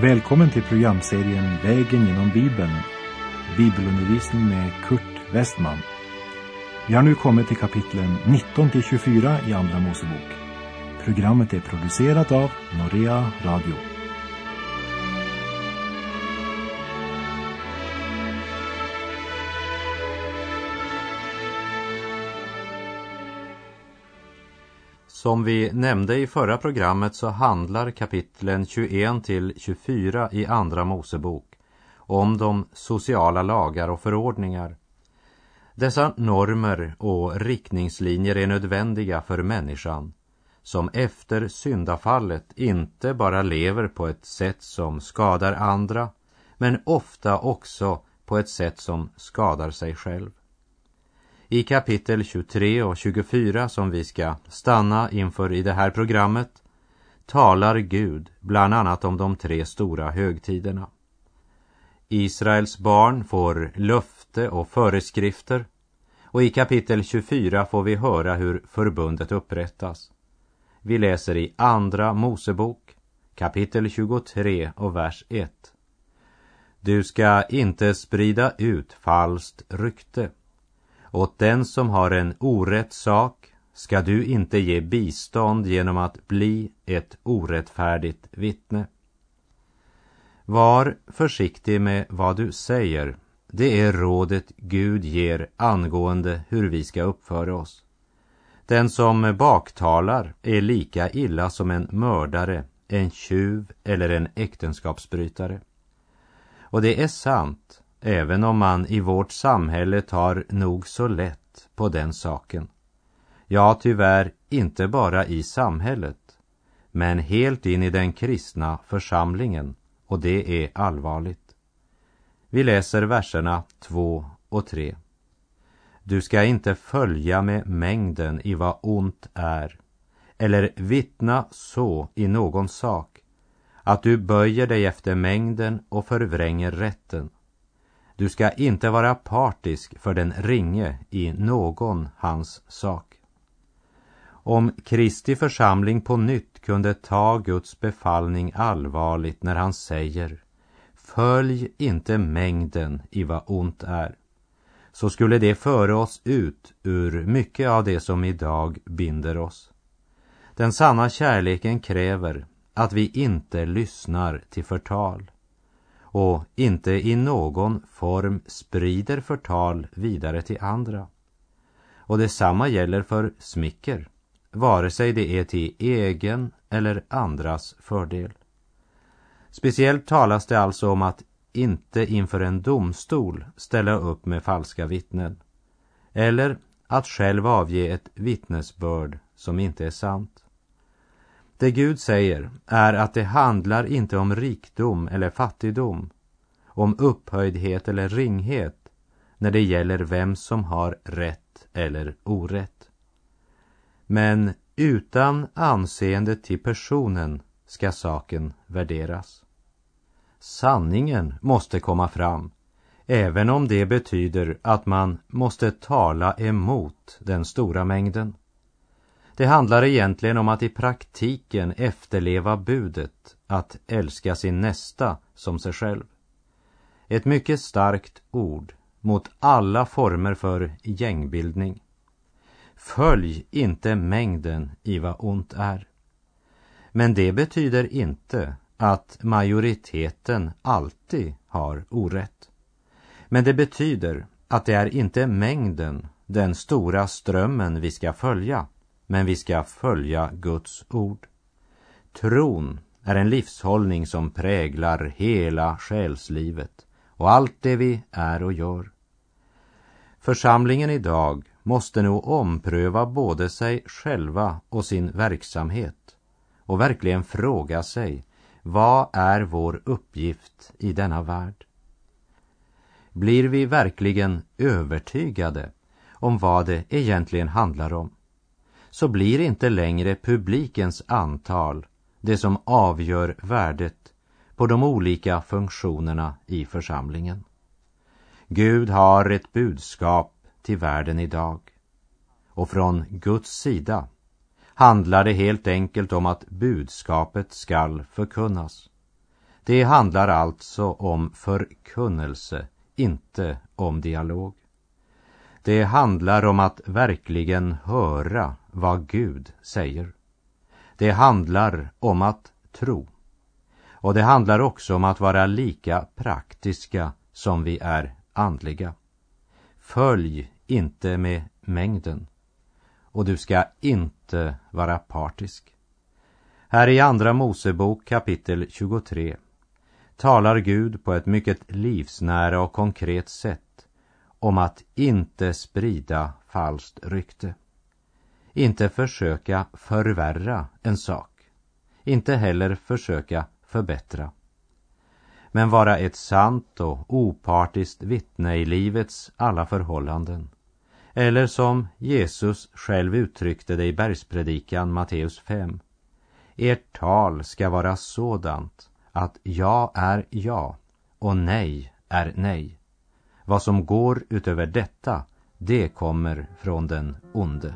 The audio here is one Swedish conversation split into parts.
Välkommen till programserien Vägen genom Bibeln. Bibelundervisning med Kurt Westman. Vi har nu kommit till kapitlen 19 till 24 i Andra Mosebok. Programmet är producerat av Norea Radio. Som vi nämnde i förra programmet så handlar kapitlen 21 till 24 i Andra Mosebok om de sociala lagar och förordningar. Dessa normer och riktningslinjer är nödvändiga för människan som efter syndafallet inte bara lever på ett sätt som skadar andra men ofta också på ett sätt som skadar sig själv. I kapitel 23 och 24 som vi ska stanna inför i det här programmet talar Gud bland annat om de tre stora högtiderna. Israels barn får löfte och föreskrifter och i kapitel 24 får vi höra hur förbundet upprättas. Vi läser i Andra Mosebok kapitel 23 och vers 1. Du ska inte sprida ut falskt rykte åt den som har en orätt sak ska du inte ge bistånd genom att bli ett orättfärdigt vittne. Var försiktig med vad du säger. Det är rådet Gud ger angående hur vi ska uppföra oss. Den som baktalar är lika illa som en mördare, en tjuv eller en äktenskapsbrytare. Och det är sant även om man i vårt samhälle tar nog så lätt på den saken. Ja, tyvärr inte bara i samhället, men helt in i den kristna församlingen, och det är allvarligt. Vi läser verserna 2 och 3. Du ska inte följa med mängden i vad ont är, eller vittna så i någon sak, att du böjer dig efter mängden och förvränger rätten. Du ska inte vara partisk för den ringe i någon hans sak. Om Kristi församling på nytt kunde ta Guds befallning allvarligt när han säger Följ inte mängden i vad ont är, så skulle det föra oss ut ur mycket av det som idag binder oss. Den sanna kärleken kräver att vi inte lyssnar till förtal och inte i någon form sprider förtal vidare till andra. Och detsamma gäller för smicker, vare sig det är till egen eller andras fördel. Speciellt talas det alltså om att inte inför en domstol ställa upp med falska vittnen eller att själv avge ett vittnesbörd som inte är sant. Det Gud säger är att det handlar inte om rikdom eller fattigdom, om upphöjdhet eller ringhet när det gäller vem som har rätt eller orätt. Men utan anseende till personen ska saken värderas. Sanningen måste komma fram, även om det betyder att man måste tala emot den stora mängden. Det handlar egentligen om att i praktiken efterleva budet att älska sin nästa som sig själv. Ett mycket starkt ord mot alla former för gängbildning. Följ inte mängden i vad ont är. Men det betyder inte att majoriteten alltid har orätt. Men det betyder att det är inte mängden, den stora strömmen vi ska följa, men vi ska följa Guds ord. Tron är en livshållning som präglar hela själslivet och allt det vi är och gör. Församlingen idag måste nog ompröva både sig själva och sin verksamhet och verkligen fråga sig vad är vår uppgift i denna värld? Blir vi verkligen övertygade om vad det egentligen handlar om så blir inte längre publikens antal det som avgör värdet på de olika funktionerna i församlingen. Gud har ett budskap till världen idag. Och från Guds sida handlar det helt enkelt om att budskapet skall förkunnas. Det handlar alltså om förkunnelse, inte om dialog. Det handlar om att verkligen höra vad Gud säger. Det handlar om att tro. Och det handlar också om att vara lika praktiska som vi är andliga. Följ inte med mängden. Och du ska inte vara partisk. Här i Andra Mosebok kapitel 23 talar Gud på ett mycket livsnära och konkret sätt om att inte sprida falskt rykte. Inte försöka förvärra en sak. Inte heller försöka förbättra. Men vara ett sant och opartiskt vittne i livets alla förhållanden. Eller som Jesus själv uttryckte det i bergspredikan Matteus 5. Ert tal ska vara sådant att ja är ja och nej är nej. Vad som går utöver detta, det kommer från den onde.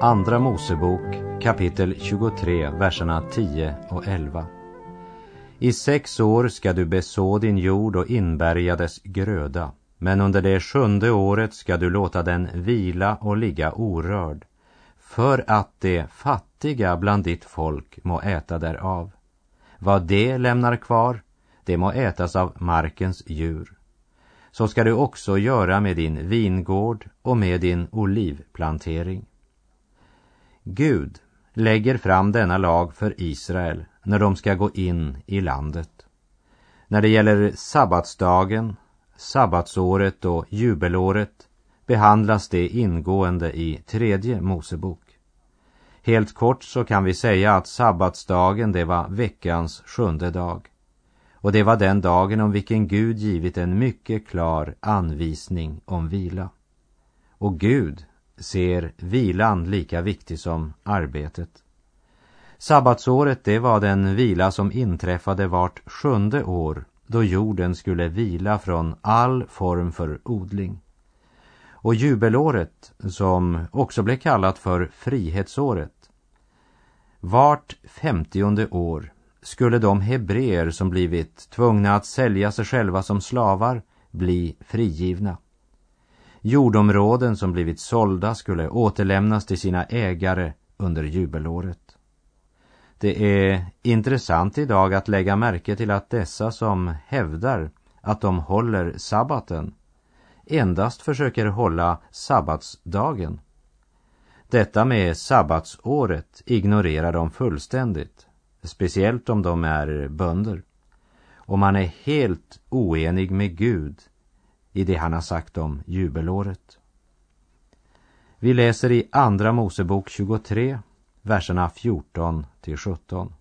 Andra Mosebok kapitel 23, verserna 10 och 11. I sex år ska du beså din jord och inbärga dess gröda, men under det sjunde året ska du låta den vila och ligga orörd, för att de fattiga bland ditt folk må äta därav. Vad det lämnar kvar, det må ätas av markens djur. Så ska du också göra med din vingård och med din olivplantering. Gud lägger fram denna lag för Israel när de ska gå in i landet. När det gäller sabbatsdagen, sabbatsåret och jubelåret behandlas det ingående i tredje Mosebok. Helt kort så kan vi säga att sabbatsdagen det var veckans sjunde dag. Och det var den dagen om vilken Gud givit en mycket klar anvisning om vila. Och Gud ser vilan lika viktig som arbetet. Sabbatsåret det var den vila som inträffade vart sjunde år då jorden skulle vila från all form för odling. Och jubelåret, som också blev kallat för frihetsåret, vart femtionde år skulle de hebreer som blivit tvungna att sälja sig själva som slavar bli frigivna. Jordområden som blivit sålda skulle återlämnas till sina ägare under jubelåret. Det är intressant idag att lägga märke till att dessa som hävdar att de håller sabbaten endast försöker hålla sabbatsdagen. Detta med sabbatsåret ignorerar de fullständigt, speciellt om de är bönder. Och man är helt oenig med Gud i det han har sagt om jubelåret. Vi läser i Andra Mosebok 23, verserna 14 till 17.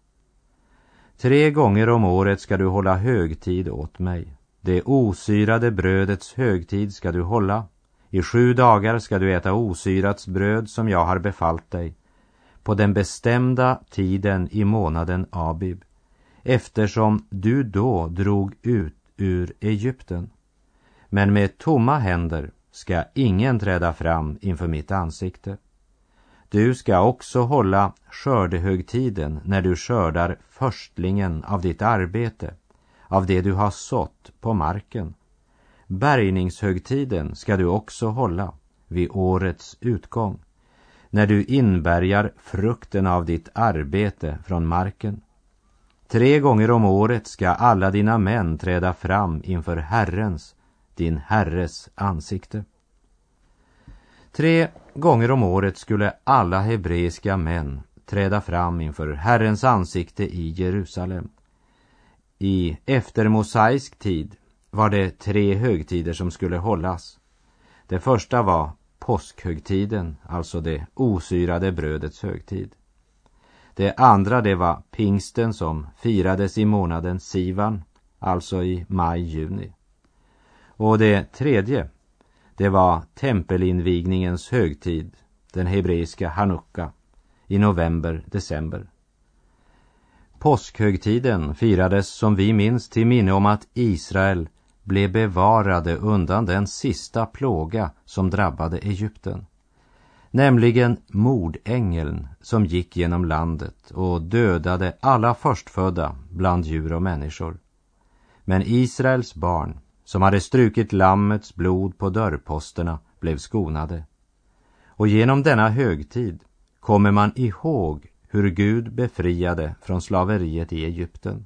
Tre gånger om året ska du hålla högtid åt mig. Det osyrade brödets högtid ska du hålla. I sju dagar ska du äta osyrats bröd som jag har befallt dig. På den bestämda tiden i månaden Abib, eftersom du då drog ut ur Egypten. Men med tomma händer ska ingen träda fram inför mitt ansikte. Du ska också hålla skördehögtiden när du skördar förstlingen av ditt arbete, av det du har sått på marken. Bärgningshögtiden ska du också hålla vid årets utgång, när du inbärgar frukten av ditt arbete från marken. Tre gånger om året ska alla dina män träda fram inför Herrens din herres ansikte. Tre gånger om året skulle alla hebreiska män träda fram inför Herrens ansikte i Jerusalem. I eftermosaisk tid var det tre högtider som skulle hållas. Det första var påskhögtiden, alltså det osyrade brödets högtid. Det andra det var pingsten som firades i månaden Sivan, alltså i maj-juni. Och det tredje, det var tempelinvigningens högtid, den hebreiska Hanukka, i november, december. Påskhögtiden firades som vi minns till minne om att Israel blev bevarade undan den sista plåga som drabbade Egypten. Nämligen mordängeln som gick genom landet och dödade alla förstfödda bland djur och människor. Men Israels barn, som hade strukit lammets blod på dörrposterna, blev skonade. Och genom denna högtid kommer man ihåg hur Gud befriade från slaveriet i Egypten.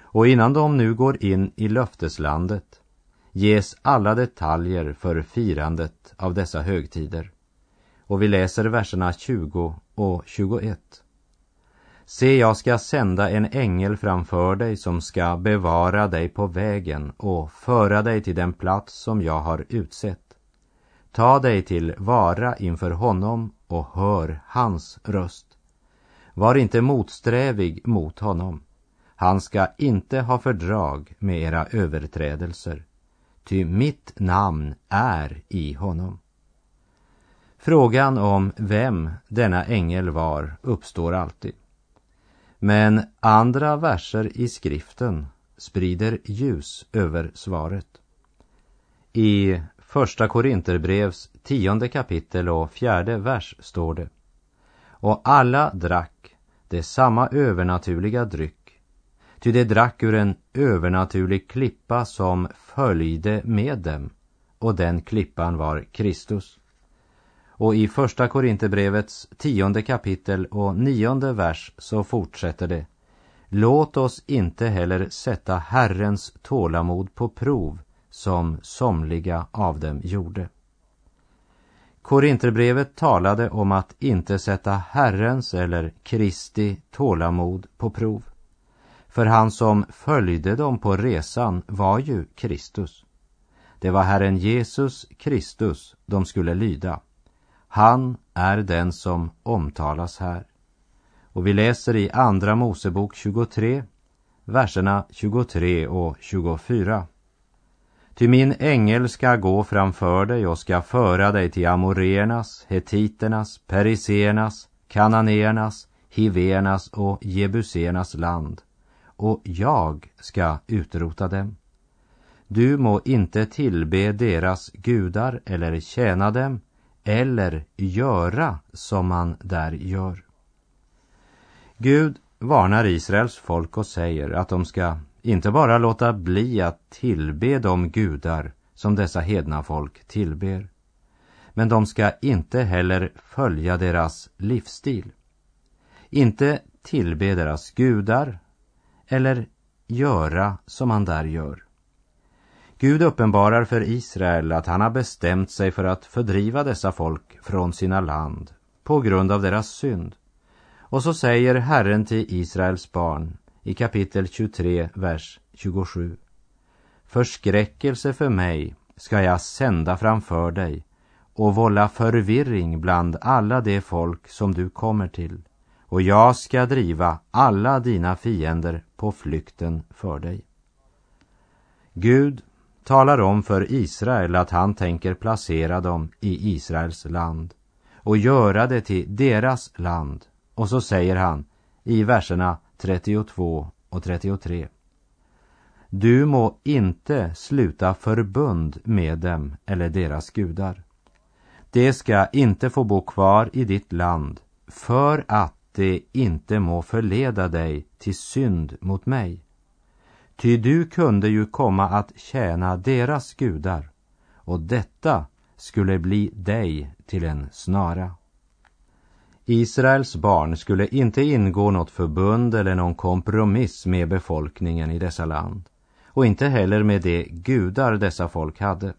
Och innan de nu går in i löfteslandet ges alla detaljer för firandet av dessa högtider. Och vi läser verserna 20 och 21. Se, jag ska sända en ängel framför dig som ska bevara dig på vägen och föra dig till den plats som jag har utsett. Ta dig till vara inför honom och hör hans röst. Var inte motsträvig mot honom. Han ska inte ha fördrag med era överträdelser, ty mitt namn är i honom. Frågan om vem denna ängel var uppstår alltid. Men andra verser i skriften sprider ljus över svaret. I Första Korinterbrevs tionde kapitel och fjärde vers står det. Och alla drack det samma övernaturliga dryck, ty de drack ur en övernaturlig klippa som följde med dem, och den klippan var Kristus. Och i Första Korinthierbrevets tionde kapitel och nionde vers så fortsätter det. Låt oss inte heller sätta Herrens tålamod på prov som somliga av dem gjorde. Korinterbrevet talade om att inte sätta Herrens eller Kristi tålamod på prov. För han som följde dem på resan var ju Kristus. Det var Herren Jesus Kristus de skulle lyda. Han är den som omtalas här. Och vi läser i Andra Mosebok 23, verserna 23 och 24. Ty min ängel ska gå framför dig och ska föra dig till amoreernas, hetiternas, periseernas, kananéernas, hivernas och jebusernas land, och jag ska utrota dem. Du må inte tillbe deras gudar eller tjäna dem eller göra som man där gör. Gud varnar Israels folk och säger att de ska inte bara låta bli att tillbe de gudar som dessa hedna folk tillber. Men de ska inte heller följa deras livsstil. Inte tillbe deras gudar eller göra som man där gör. Gud uppenbarar för Israel att han har bestämt sig för att fördriva dessa folk från sina land på grund av deras synd. Och så säger Herren till Israels barn i kapitel 23, vers 27. Förskräckelse för mig ska jag sända framför dig och vålla förvirring bland alla de folk som du kommer till och jag ska driva alla dina fiender på flykten för dig. Gud talar om för Israel att han tänker placera dem i Israels land och göra det till deras land. Och så säger han i verserna 32 och 33. Du må inte sluta förbund med dem eller deras gudar. De ska inte få bo kvar i ditt land för att de inte må förleda dig till synd mot mig. Ty du kunde ju komma att tjäna deras gudar och detta skulle bli dig till en snara. Israels barn skulle inte ingå något förbund eller någon kompromiss med befolkningen i dessa land och inte heller med de gudar dessa folk hade.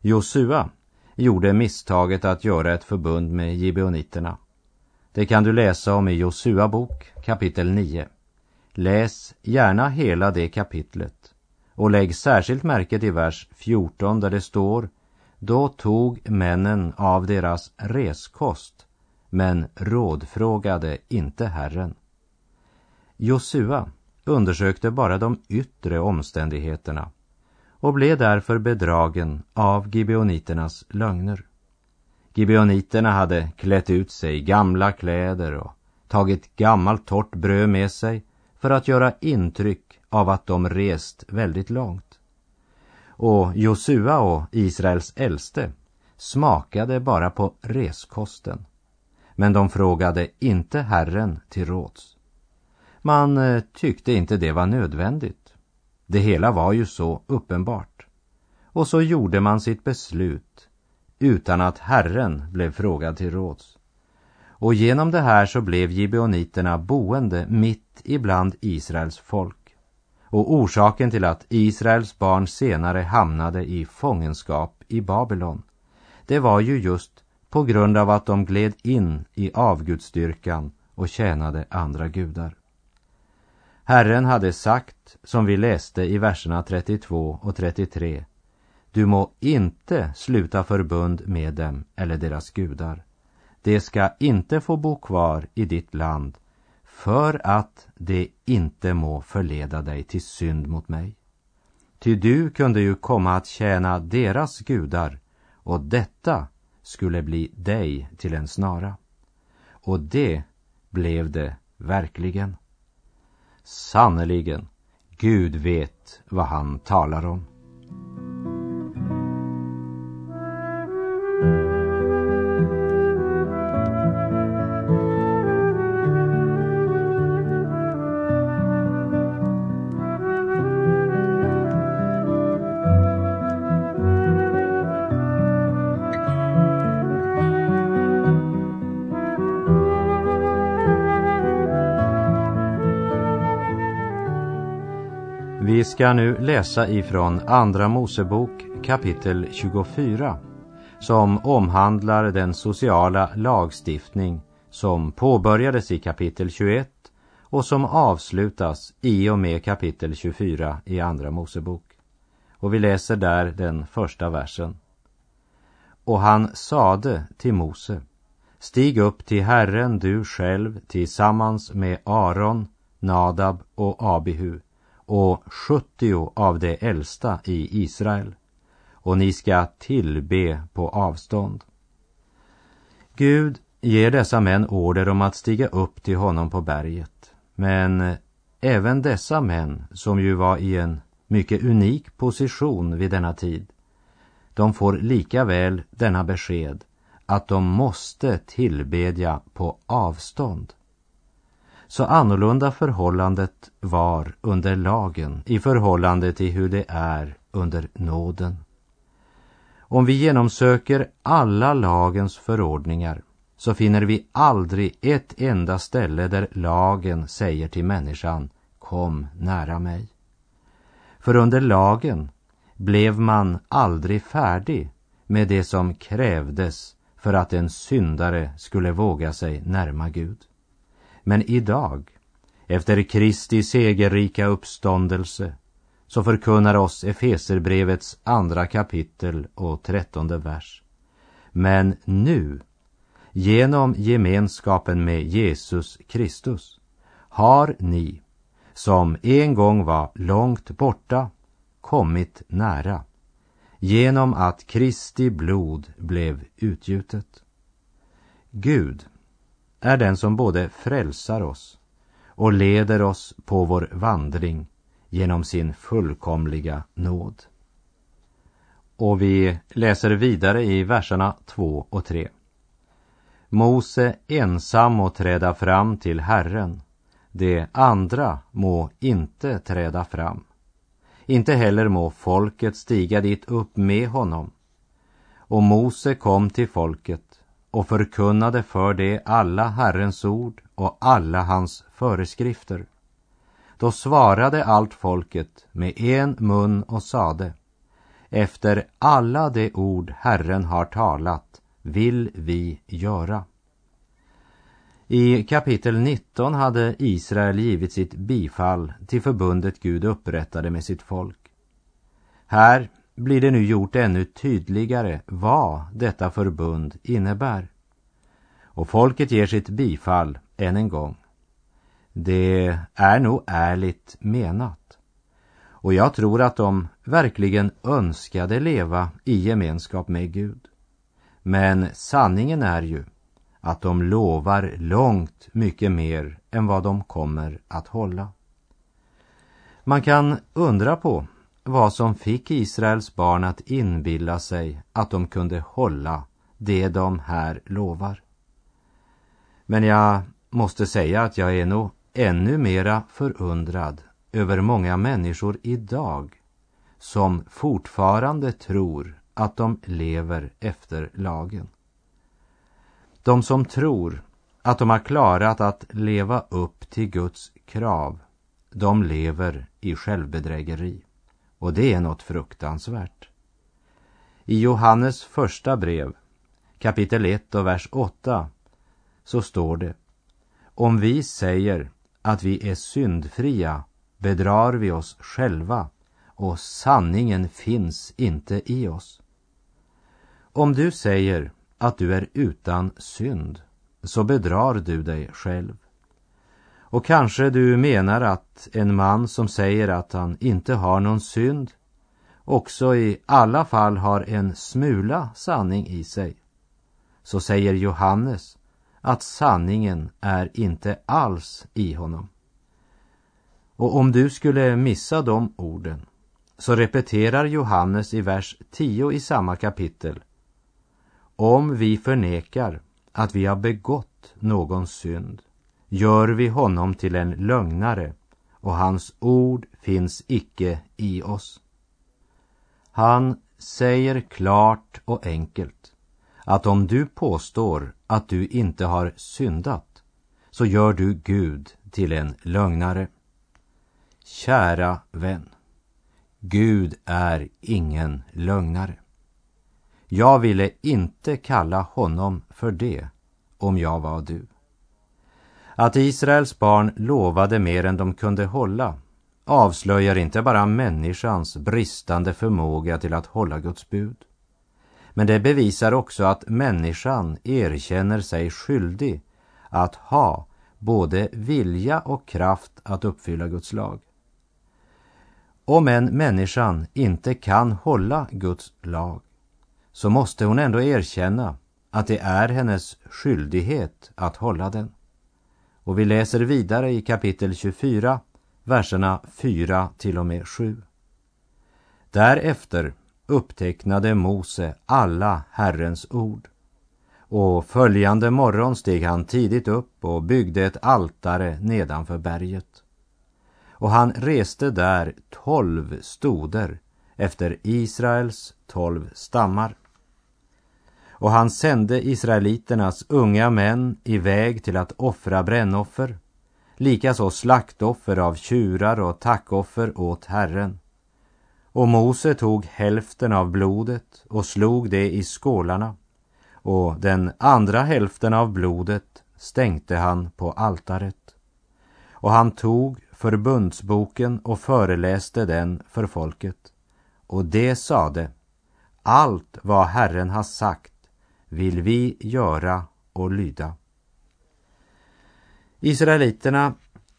Josua gjorde misstaget att göra ett förbund med gibeoniterna. Det kan du läsa om i Josua bok kapitel 9. Läs gärna hela det kapitlet och lägg särskilt märke till vers 14 där det står Då tog männen av deras reskost men rådfrågade inte Herren. Josua undersökte bara de yttre omständigheterna och blev därför bedragen av gibeoniternas lögner. Gibeoniterna hade klätt ut sig i gamla kläder och tagit gammalt torrt bröd med sig för att göra intryck av att de rest väldigt långt. Och Josua och Israels äldste smakade bara på reskosten. Men de frågade inte Herren till råds. Man eh, tyckte inte det var nödvändigt. Det hela var ju så uppenbart. Och så gjorde man sitt beslut utan att Herren blev frågad till råds. Och genom det här så blev gibeoniterna boende mitt ibland Israels folk. Och orsaken till att Israels barn senare hamnade i fångenskap i Babylon, det var ju just på grund av att de gled in i avgudstyrkan och tjänade andra gudar. Herren hade sagt, som vi läste i verserna 32 och 33, du må inte sluta förbund med dem eller deras gudar. De ska inte få bo kvar i ditt land för att de inte må förleda dig till synd mot mig. Ty du kunde ju komma att tjäna deras gudar och detta skulle bli dig till en snara. Och det blev det verkligen. Sannerligen, Gud vet vad han talar om. Ska nu läsa ifrån Andra Mosebok kapitel 24 som omhandlar den sociala lagstiftning som påbörjades i kapitel 21 och som avslutas i och med kapitel 24 i Andra Mosebok. Och vi läser där den första versen. Och han sade till Mose, stig upp till Herren du själv tillsammans med Aron, Nadab och Abihu och 70 av de äldsta i Israel och ni ska tillbe på avstånd. Gud ger dessa män order om att stiga upp till honom på berget. Men även dessa män, som ju var i en mycket unik position vid denna tid, de får lika väl denna besked att de måste tillbedja på avstånd. Så annorlunda förhållandet var under lagen i förhållande till hur det är under nåden. Om vi genomsöker alla lagens förordningar så finner vi aldrig ett enda ställe där lagen säger till människan kom nära mig. För under lagen blev man aldrig färdig med det som krävdes för att en syndare skulle våga sig närma Gud. Men idag, efter Kristi segerrika uppståndelse, så förkunnar oss Efeserbrevets andra kapitel och trettonde vers. Men nu, genom gemenskapen med Jesus Kristus, har ni, som en gång var långt borta, kommit nära, genom att Kristi blod blev utgjutet. Gud är den som både frälsar oss och leder oss på vår vandring genom sin fullkomliga nåd. Och vi läser vidare i verserna 2 och 3. Mose ensam må träda fram till Herren, de andra må inte träda fram. Inte heller må folket stiga dit upp med honom. Och Mose kom till folket och förkunnade för det alla Herrens ord och alla hans föreskrifter. Då svarade allt folket med en mun och sade Efter alla de ord Herren har talat vill vi göra. I kapitel 19 hade Israel givit sitt bifall till förbundet Gud upprättade med sitt folk. Här blir det nu gjort ännu tydligare vad detta förbund innebär. Och folket ger sitt bifall än en gång. Det är nog ärligt menat. Och jag tror att de verkligen önskade leva i gemenskap med Gud. Men sanningen är ju att de lovar långt mycket mer än vad de kommer att hålla. Man kan undra på vad som fick Israels barn att inbilla sig att de kunde hålla det de här lovar. Men jag måste säga att jag är nog ännu mera förundrad över många människor idag som fortfarande tror att de lever efter lagen. De som tror att de har klarat att leva upp till Guds krav, de lever i självbedrägeri. Och det är något fruktansvärt. I Johannes första brev, kapitel 1 och vers 8, så står det Om vi säger att vi är syndfria bedrar vi oss själva och sanningen finns inte i oss. Om du säger att du är utan synd så bedrar du dig själv. Och kanske du menar att en man som säger att han inte har någon synd också i alla fall har en smula sanning i sig. Så säger Johannes att sanningen är inte alls i honom. Och om du skulle missa de orden så repeterar Johannes i vers 10 i samma kapitel. Om vi förnekar att vi har begått någon synd gör vi honom till en lögnare och hans ord finns icke i oss. Han säger klart och enkelt att om du påstår att du inte har syndat så gör du Gud till en lögnare. Kära vän, Gud är ingen lögnare. Jag ville inte kalla honom för det om jag var du. Att Israels barn lovade mer än de kunde hålla avslöjar inte bara människans bristande förmåga till att hålla Guds bud. Men det bevisar också att människan erkänner sig skyldig att ha både vilja och kraft att uppfylla Guds lag. Om en människan inte kan hålla Guds lag så måste hon ändå erkänna att det är hennes skyldighet att hålla den. Och vi läser vidare i kapitel 24, verserna 4 till och med 7. Därefter upptecknade Mose alla Herrens ord. Och följande morgon steg han tidigt upp och byggde ett altare nedanför berget. Och han reste där tolv stoder efter Israels tolv stammar. Och han sände israeliternas unga män iväg till att offra brännoffer, likaså slaktoffer av tjurar och tackoffer åt Herren. Och Mose tog hälften av blodet och slog det i skålarna och den andra hälften av blodet stänkte han på altaret. Och han tog förbundsboken och föreläste den för folket. Och det sade, allt vad Herren har sagt vill vi göra och lyda. Israeliterna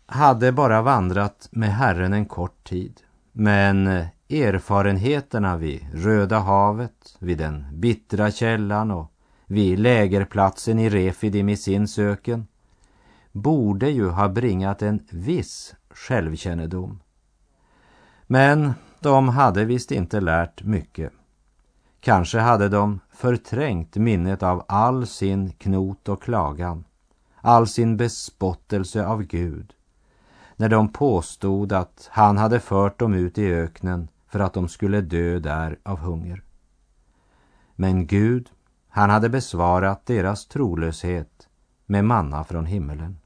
hade bara vandrat med Herren en kort tid, men erfarenheterna vid Röda havet, vid den bittra källan och vid lägerplatsen i Refidim i sin söken borde ju ha bringat en viss självkännedom. Men de hade visst inte lärt mycket. Kanske hade de förträngt minnet av all sin knot och klagan, all sin bespottelse av Gud, när de påstod att han hade fört dem ut i öknen för att de skulle dö där av hunger. Men Gud, han hade besvarat deras trolöshet med manna från himmelen.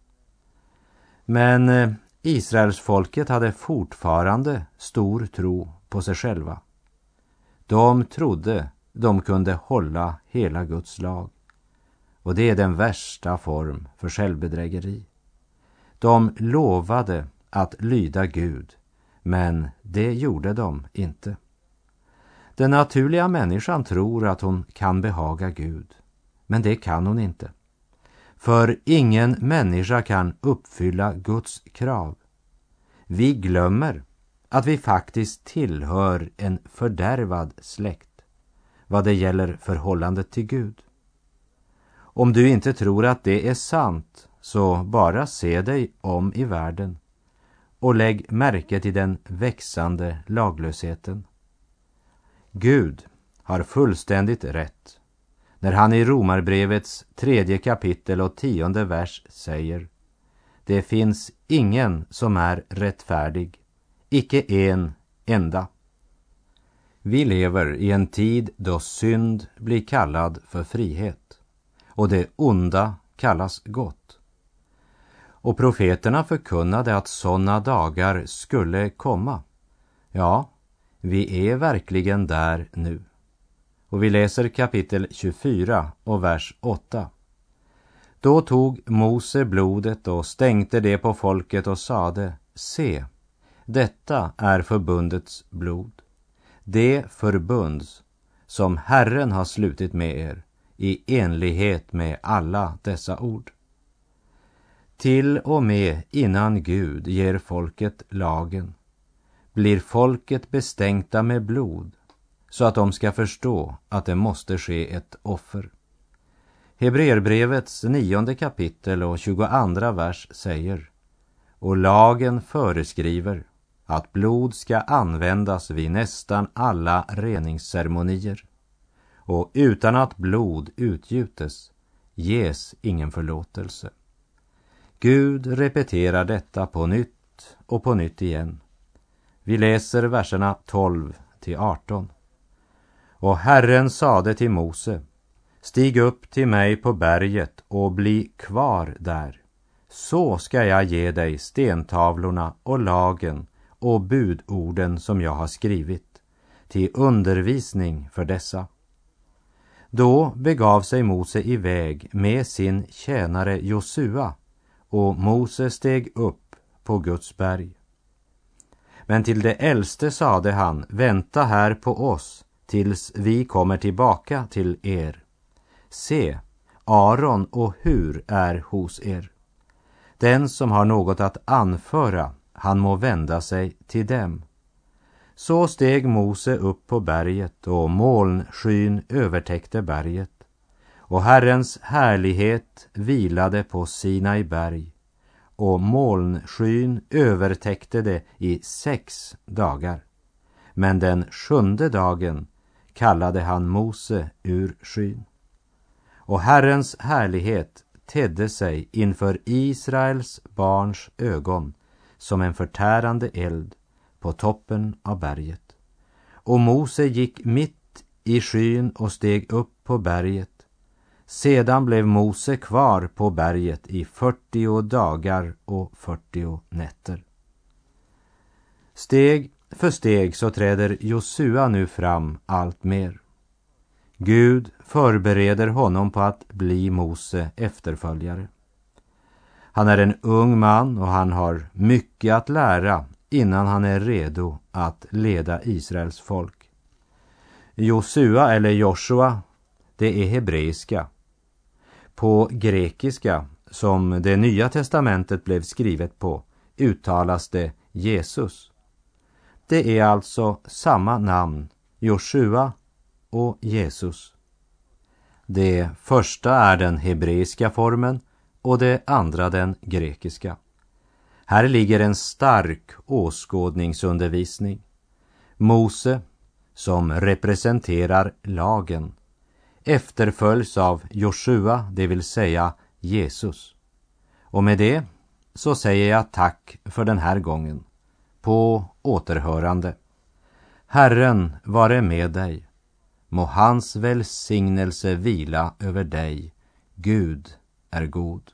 Men eh, Israels folket hade fortfarande stor tro på sig själva. De trodde de kunde hålla hela Guds lag. Och det är den värsta form för självbedrägeri. De lovade att lyda Gud, men det gjorde de inte. Den naturliga människan tror att hon kan behaga Gud, men det kan hon inte. För ingen människa kan uppfylla Guds krav. Vi glömmer att vi faktiskt tillhör en fördärvad släkt vad det gäller förhållandet till Gud. Om du inte tror att det är sant, så bara se dig om i världen och lägg märke till den växande laglösheten. Gud har fullständigt rätt när han i Romarbrevets tredje kapitel och tionde vers säger Det finns ingen som är rättfärdig, icke en enda. Vi lever i en tid då synd blir kallad för frihet och det onda kallas gott. Och profeterna förkunnade att sådana dagar skulle komma. Ja, vi är verkligen där nu. Och vi läser kapitel 24 och vers 8. Då tog Mose blodet och stänkte det på folket och sade, se, detta är förbundets blod, det förbunds som Herren har slutit med er i enlighet med alla dessa ord. Till och med innan Gud ger folket lagen blir folket bestänkta med blod så att de ska förstå att det måste ske ett offer. Hebreerbrevets nionde kapitel och 22 vers säger Och lagen föreskriver att blod ska användas vid nästan alla reningsceremonier och utan att blod utgjutes ges ingen förlåtelse. Gud repeterar detta på nytt och på nytt igen. Vi läser verserna 12 till 18. Och Herren sade till Mose, stig upp till mig på berget och bli kvar där. Så ska jag ge dig stentavlorna och lagen och budorden som jag har skrivit till undervisning för dessa. Då begav sig Mose iväg med sin tjänare Josua och Mose steg upp på Guds berg. Men till det äldste sade han, vänta här på oss tills vi kommer tillbaka till er. Se, Aron och Hur är hos er. Den som har något att anföra, han må vända sig till dem. Så steg Mose upp på berget och molnskyn övertäckte berget och Herrens härlighet vilade på Sinai berg och molnskyn övertäckte det i sex dagar. Men den sjunde dagen kallade han Mose ur skyn. Och Herrens härlighet tedde sig inför Israels barns ögon som en förtärande eld på toppen av berget. Och Mose gick mitt i skyn och steg upp på berget. Sedan blev Mose kvar på berget i 40 dagar och 40 nätter. Steg för steg så träder Josua nu fram allt mer. Gud förbereder honom på att bli Mose efterföljare. Han är en ung man och han har mycket att lära innan han är redo att leda Israels folk. Josua eller Joshua, det är hebreiska. På grekiska, som det nya testamentet blev skrivet på, uttalas det Jesus. Det är alltså samma namn, Joshua och Jesus. Det första är den hebreiska formen och det andra den grekiska. Här ligger en stark åskådningsundervisning. Mose, som representerar lagen, efterföljs av Joshua, det vill säga Jesus. Och med det så säger jag tack för den här gången. På återhörande. Herren vare med dig. Må hans välsignelse vila över dig. Gud är god.